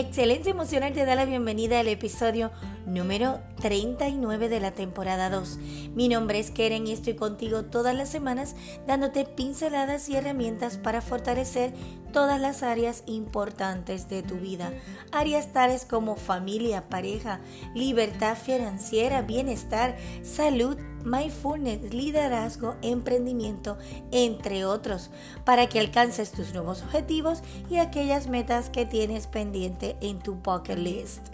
Excelencia Emocional te da la bienvenida al episodio número 39 de la temporada 2. Mi nombre es Keren y estoy contigo todas las semanas dándote pinceladas y herramientas para fortalecer todas las áreas importantes de tu vida. Áreas tales como familia, pareja, libertad financiera, bienestar, salud, mindfulness, liderazgo, emprendimiento, entre otros, para que alcances tus nuevos objetivos y aquellas metas que tienes pendiente en tu bucket list.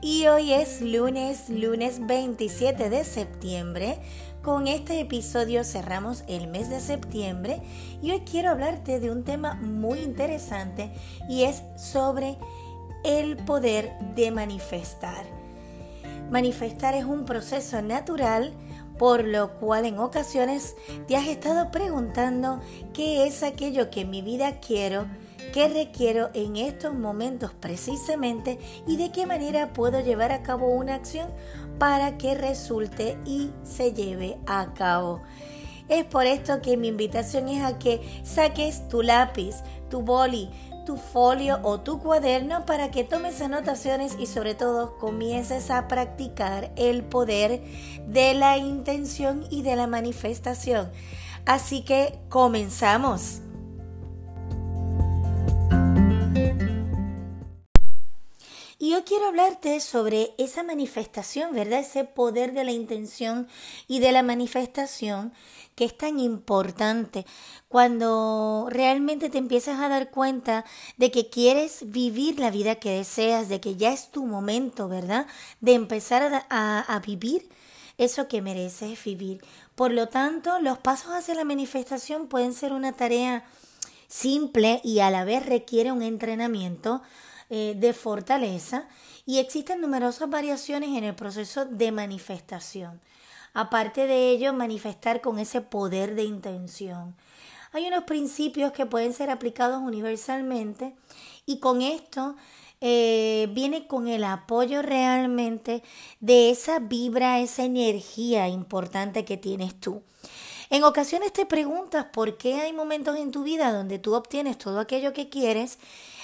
Y hoy es lunes, lunes 27 de septiembre. Con este episodio cerramos el mes de septiembre y hoy quiero hablarte de un tema muy interesante y es sobre el poder de manifestar. Manifestar es un proceso natural por lo cual en ocasiones te has estado preguntando qué es aquello que en mi vida quiero, qué requiero en estos momentos precisamente y de qué manera puedo llevar a cabo una acción para que resulte y se lleve a cabo. Es por esto que mi invitación es a que saques tu lápiz, tu boli, tu folio o tu cuaderno para que tomes anotaciones y sobre todo comiences a practicar el poder de la intención y de la manifestación. Así que comenzamos. Yo quiero hablarte sobre esa manifestación, ¿verdad? Ese poder de la intención y de la manifestación que es tan importante cuando realmente te empiezas a dar cuenta de que quieres vivir la vida que deseas, de que ya es tu momento, ¿verdad? De empezar a, a vivir eso que mereces vivir. Por lo tanto, los pasos hacia la manifestación pueden ser una tarea simple y a la vez requiere un entrenamiento eh, de fortaleza y existen numerosas variaciones en el proceso de manifestación. Aparte de ello, manifestar con ese poder de intención. Hay unos principios que pueden ser aplicados universalmente y con esto eh, viene con el apoyo realmente de esa vibra, esa energía importante que tienes tú. En ocasiones te preguntas por qué hay momentos en tu vida donde tú obtienes todo aquello que quieres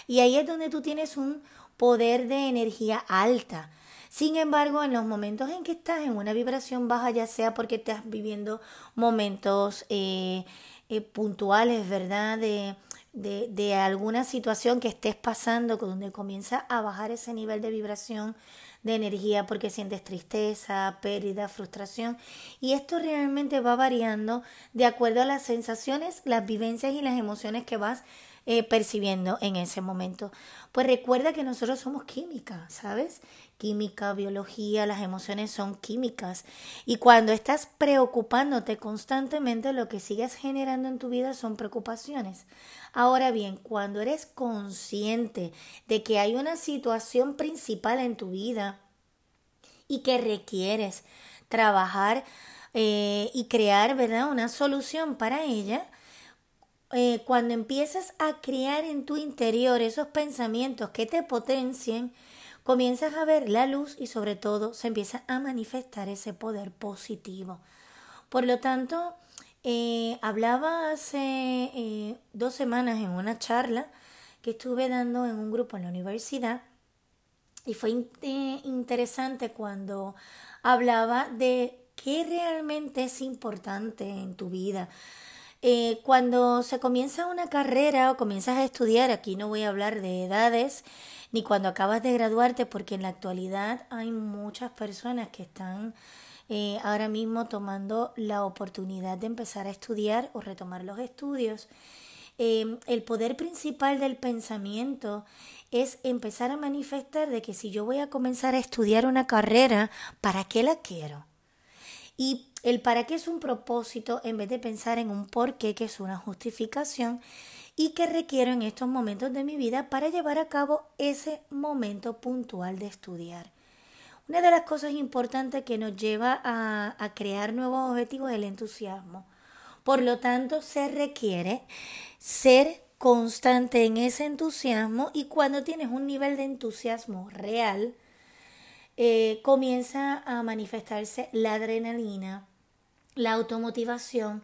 y ahí es donde tú tienes un poder de energía alta. Sin embargo, en los momentos en que estás en una vibración baja, ya sea porque estás viviendo momentos eh, eh, puntuales, ¿verdad? De, de, de, alguna situación que estés pasando, donde comienza a bajar ese nivel de vibración de energía porque sientes tristeza, pérdida, frustración. Y esto realmente va variando de acuerdo a las sensaciones, las vivencias y las emociones que vas eh, percibiendo en ese momento. Pues recuerda que nosotros somos química, ¿sabes? Química, biología, las emociones son químicas. Y cuando estás preocupándote constantemente, lo que sigues generando en tu vida son preocupaciones. Ahora bien, cuando eres consciente de que hay una situación principal en tu vida y que requieres trabajar eh, y crear, ¿verdad? Una solución para ella, eh, cuando empiezas a crear en tu interior esos pensamientos que te potencien, comienzas a ver la luz y sobre todo se empieza a manifestar ese poder positivo. Por lo tanto, eh, hablaba hace eh, dos semanas en una charla que estuve dando en un grupo en la universidad y fue interesante cuando hablaba de qué realmente es importante en tu vida. Eh, cuando se comienza una carrera o comienzas a estudiar, aquí no voy a hablar de edades, ni cuando acabas de graduarte, porque en la actualidad hay muchas personas que están eh, ahora mismo tomando la oportunidad de empezar a estudiar o retomar los estudios. Eh, el poder principal del pensamiento es empezar a manifestar de que si yo voy a comenzar a estudiar una carrera, ¿para qué la quiero? Y el para qué es un propósito en vez de pensar en un por qué, que es una justificación y que requiero en estos momentos de mi vida para llevar a cabo ese momento puntual de estudiar. Una de las cosas importantes que nos lleva a, crear nuevos objetivos es el entusiasmo. Por lo tanto, se requiere ser constante en ese entusiasmo y cuando tienes un nivel de entusiasmo real, eh, comienza a manifestarse la adrenalina, la automotivación.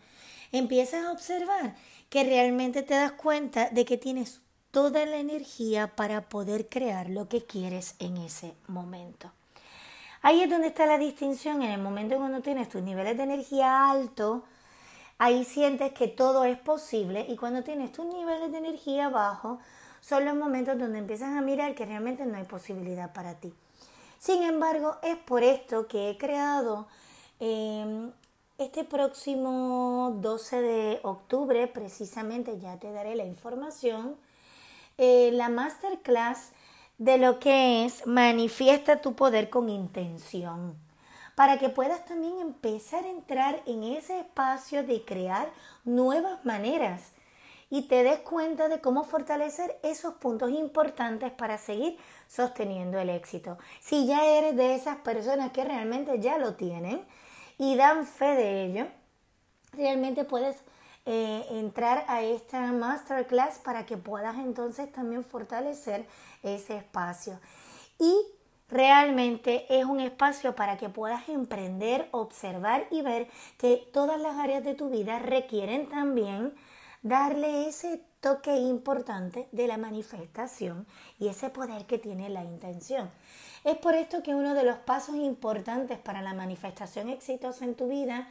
Empiezas a observar que realmente te das cuenta de que tienes toda la energía para poder crear lo que quieres en ese momento. Ahí es donde está la distinción, en el momento en cuando tienes tus niveles de energía alto, ahí sientes que todo es posible y cuando tienes tus niveles de energía bajo, son los momentos donde empiezas a mirar que realmente no hay posibilidad para ti. Sin embargo, es por esto que he creado em, este próximo 12 de octubre, precisamente ya te daré la información, eh, la masterclass de lo que es manifiesta tu poder con intención, para que puedas también empezar a entrar en ese espacio de crear nuevas maneras y te des cuenta de cómo fortalecer esos puntos importantes para seguir sosteniendo el éxito. Si ya eres de esas personas que realmente ya lo tienen y dan fe de ello, realmente puedes eh, entrar a esta masterclass para que puedas entonces también fortalecer ese espacio. Y realmente es un espacio para que puedas emprender, observar y ver que todas las áreas de tu vida requieren también darle ese toque importante de la manifestación y ese poder que tiene la intención. Es por esto que uno de los pasos importantes para la manifestación exitosa en tu vida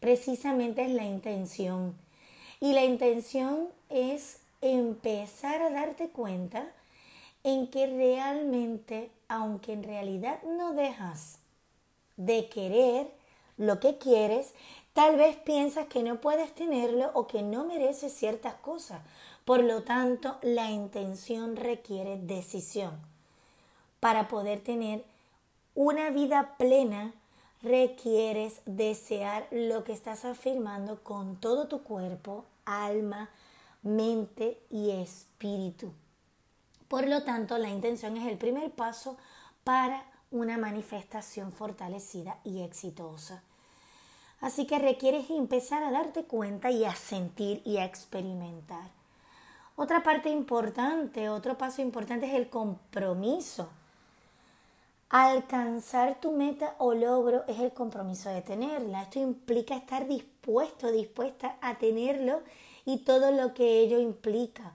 precisamente es la intención. Y la intención es empezar a darte cuenta en que realmente, aunque en realidad no dejas de querer lo que quieres, tal vez piensas que no puedes tenerlo o que no mereces ciertas cosas. Por lo tanto, la intención requiere decisión. Para poder tener una vida plena, requieres desear lo que estás afirmando con todo tu cuerpo, alma, mente y espíritu. Por lo tanto, la intención es el primer paso para una manifestación fortalecida y exitosa. Así que requieres empezar a darte cuenta y a sentir y a experimentar. Otra parte importante, otro paso importante es el compromiso. Alcanzar tu meta o logro es el compromiso de tenerla. Esto implica estar dispuesto, dispuesta a tenerlo y todo lo que ello implica.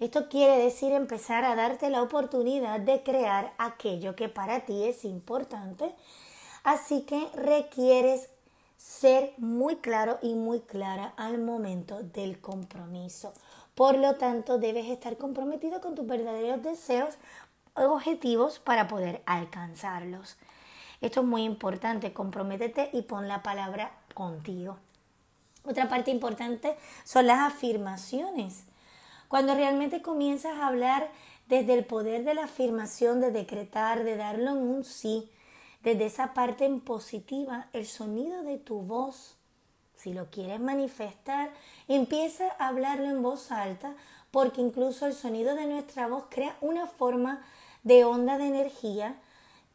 Esto quiere decir empezar a darte la oportunidad de crear aquello que para ti es importante. Así que requieres ser muy claro y muy clara al momento del compromiso. Por lo tanto, debes estar comprometido con tus verdaderos deseos objetivos para poder alcanzarlos. Esto es muy importante, comprométete y pon la palabra contigo. Otra parte importante son las afirmaciones. Cuando realmente comienzas a hablar desde el poder de la afirmación, de decretar, de darlo en un sí, desde esa parte en positiva, el sonido de tu voz, si lo quieres manifestar, empieza a hablarlo en voz alta, porque incluso el sonido de nuestra voz crea una forma de onda de energía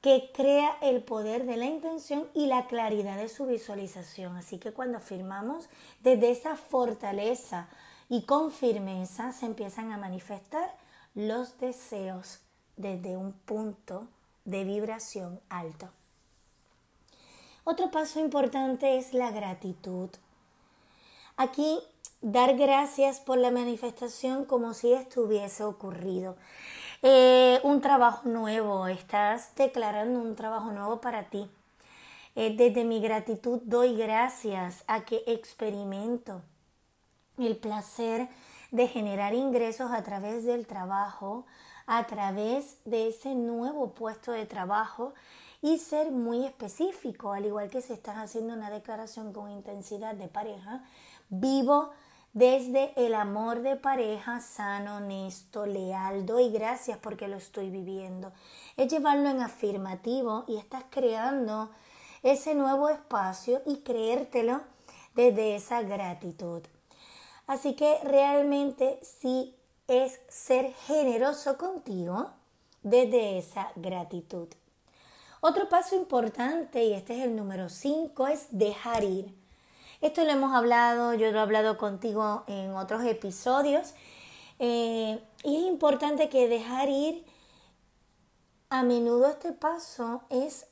que crea el poder de la intención y la claridad de su visualización. Así que cuando afirmamos desde esa fortaleza y con firmeza se empiezan a manifestar los deseos desde un punto de vibración alto. Otro paso importante es la gratitud. Aquí dar gracias por la manifestación como si estuviese ocurrido. Eh, un trabajo nuevo, estás declarando un trabajo nuevo para ti. Eh, desde mi gratitud doy gracias a que experimento el placer de generar ingresos a través del trabajo, a través de ese nuevo puesto de trabajo y ser muy específico, al igual que si estás haciendo una declaración con intensidad de pareja, vivo desde el amor de pareja sano, honesto, leal, doy gracias porque lo estoy viviendo. Es llevarlo en afirmativo y estás creando ese nuevo espacio y creértelo desde esa gratitud. Así que realmente sí es ser generoso contigo desde esa gratitud. Otro paso importante, y este es el número 5, es dejar ir. Esto lo hemos hablado, yo lo he hablado contigo en otros episodios. Eh, y es importante que dejar ir, a menudo este paso es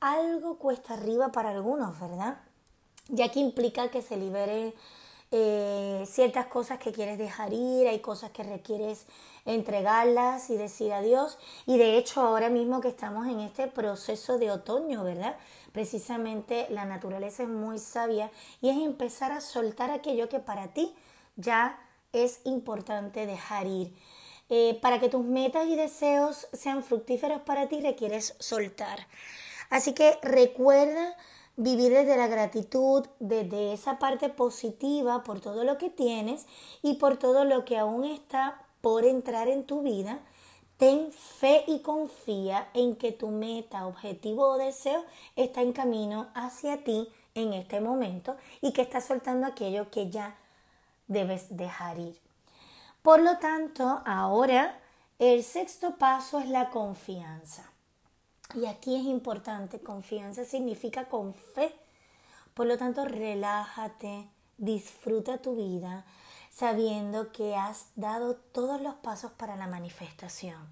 algo cuesta arriba para algunos, ¿verdad? Ya que implica que se libere eh, ciertas cosas que quieres dejar ir, hay cosas que requieres entregarlas y decir adiós. Y de hecho ahora mismo que estamos en este proceso de otoño, ¿verdad? Precisamente la naturaleza es muy sabia y es empezar a soltar aquello que para ti ya es importante dejar ir. Eh, para que tus metas y deseos sean fructíferos para ti requieres soltar. Así que recuerda vivir desde la gratitud, desde esa parte positiva por todo lo que tienes y por todo lo que aún está por entrar en tu vida. Ten fe y confía en que tu meta, objetivo o deseo está en camino hacia ti en este momento y que estás soltando aquello que ya debes dejar ir. Por lo tanto, ahora el sexto paso es la confianza. Y aquí es importante, confianza significa con fe. Por lo tanto, relájate, disfruta tu vida sabiendo que has dado todos los pasos para la manifestación.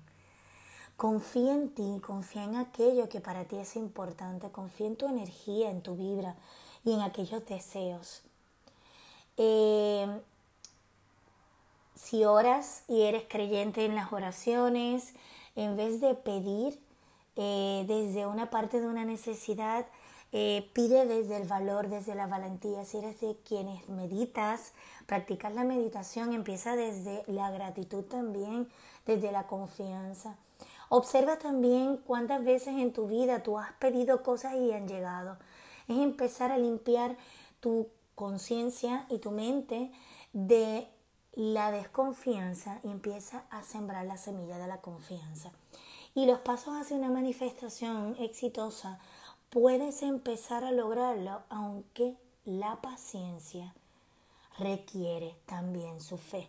Confía en ti, confía en aquello que para ti es importante, confía en tu energía, en tu vibra y en aquellos deseos. Eh, si oras y eres creyente en las oraciones, en vez de pedir eh, desde una parte de una necesidad, eh, pide desde el valor, desde la valentía. Si eres de quienes meditas, practicas la meditación, empieza desde la gratitud también, desde la confianza. Observa también cuántas veces en tu vida tú has pedido cosas y han llegado. Es empezar a limpiar tu conciencia y tu mente de la desconfianza y empieza a sembrar la semilla de la confianza. Y los pasos hacia una manifestación exitosa puedes empezar a lograrlo aunque la paciencia requiere también su fe.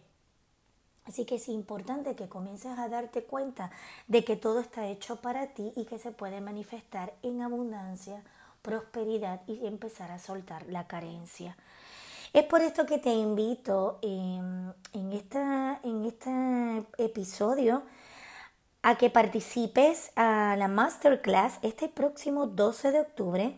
Así que es importante que comiences a darte cuenta de que todo está hecho para ti y que se puede manifestar en abundancia, prosperidad y empezar a soltar la carencia. Es por esto que te invito en, esta, en este episodio a que participes a la masterclass este próximo 12 de octubre.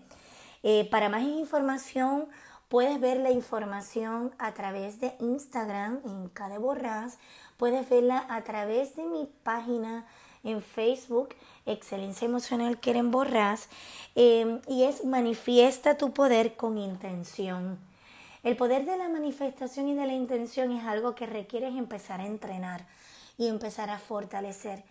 Eh, para más información puedes ver la información a través de Instagram en Cade Borras, puedes verla a través de mi página en Facebook, Excelencia Emocional Quieren Borras, eh, y es Manifiesta tu poder con intención. El poder de la manifestación y de la intención es algo que requieres empezar a entrenar y empezar a fortalecer.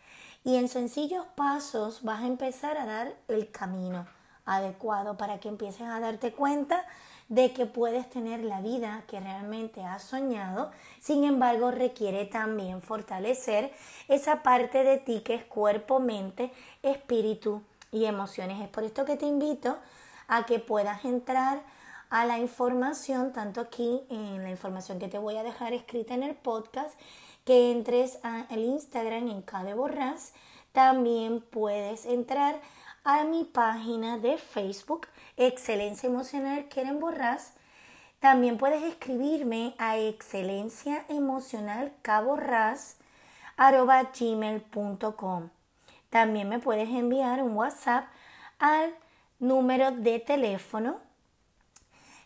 Y en sencillos pasos vas a empezar a dar el camino adecuado para que empieces a darte cuenta de que puedes tener la vida que realmente has soñado. Sin embargo, requiere también fortalecer esa parte de ti que es cuerpo, mente, espíritu y emociones. Es por esto que te invito a que puedas entrar a la información, tanto aquí en la información que te voy a dejar escrita en el podcast, que entres al Instagram en Cade Borras. También puedes entrar a mi página de Facebook, Excelencia Emocional Quieren Borras. También puedes escribirme a excelencia emocional gmail.com. También me puedes enviar un WhatsApp al número de teléfono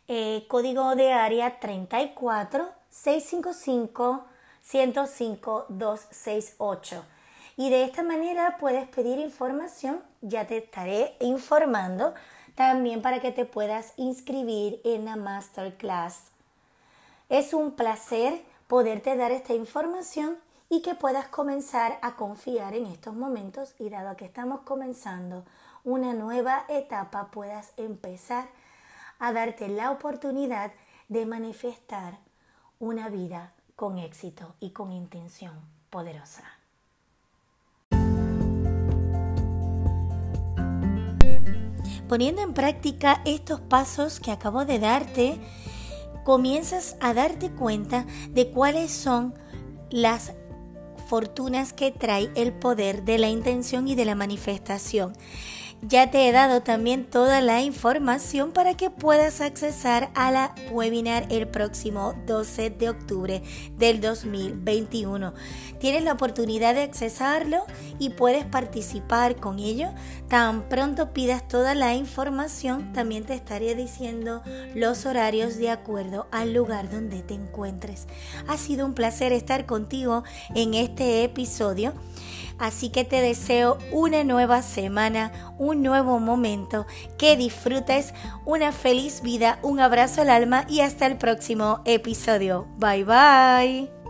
eh, código de área 34 655 105 268. Y de esta manera puedes pedir información, ya te estaré informando también para que te puedas inscribir en la masterclass. Es un placer poderte dar esta información y que puedas comenzar a confiar en estos momentos y dado que estamos comenzando una nueva etapa puedas empezar a darte la oportunidad de manifestar una vida con éxito y con intención poderosa. Poniendo en práctica estos pasos que acabo de darte, comienzas a darte cuenta de cuáles son las fortunas que trae el poder de la intención y de la manifestación. Ya te he dado también toda la información para que puedas accesar a la webinar el próximo 12 de octubre del 2021. Tienes la oportunidad de accesarlo y puedes participar con ello. Tan pronto pidas toda la información, también te estaré diciendo los horarios de acuerdo al lugar donde te encuentres. Ha sido un placer estar contigo en este episodio. Así que te deseo una nueva semana, un nuevo momento, que disfrutes una feliz vida, un abrazo al alma y hasta el próximo episodio. Bye bye.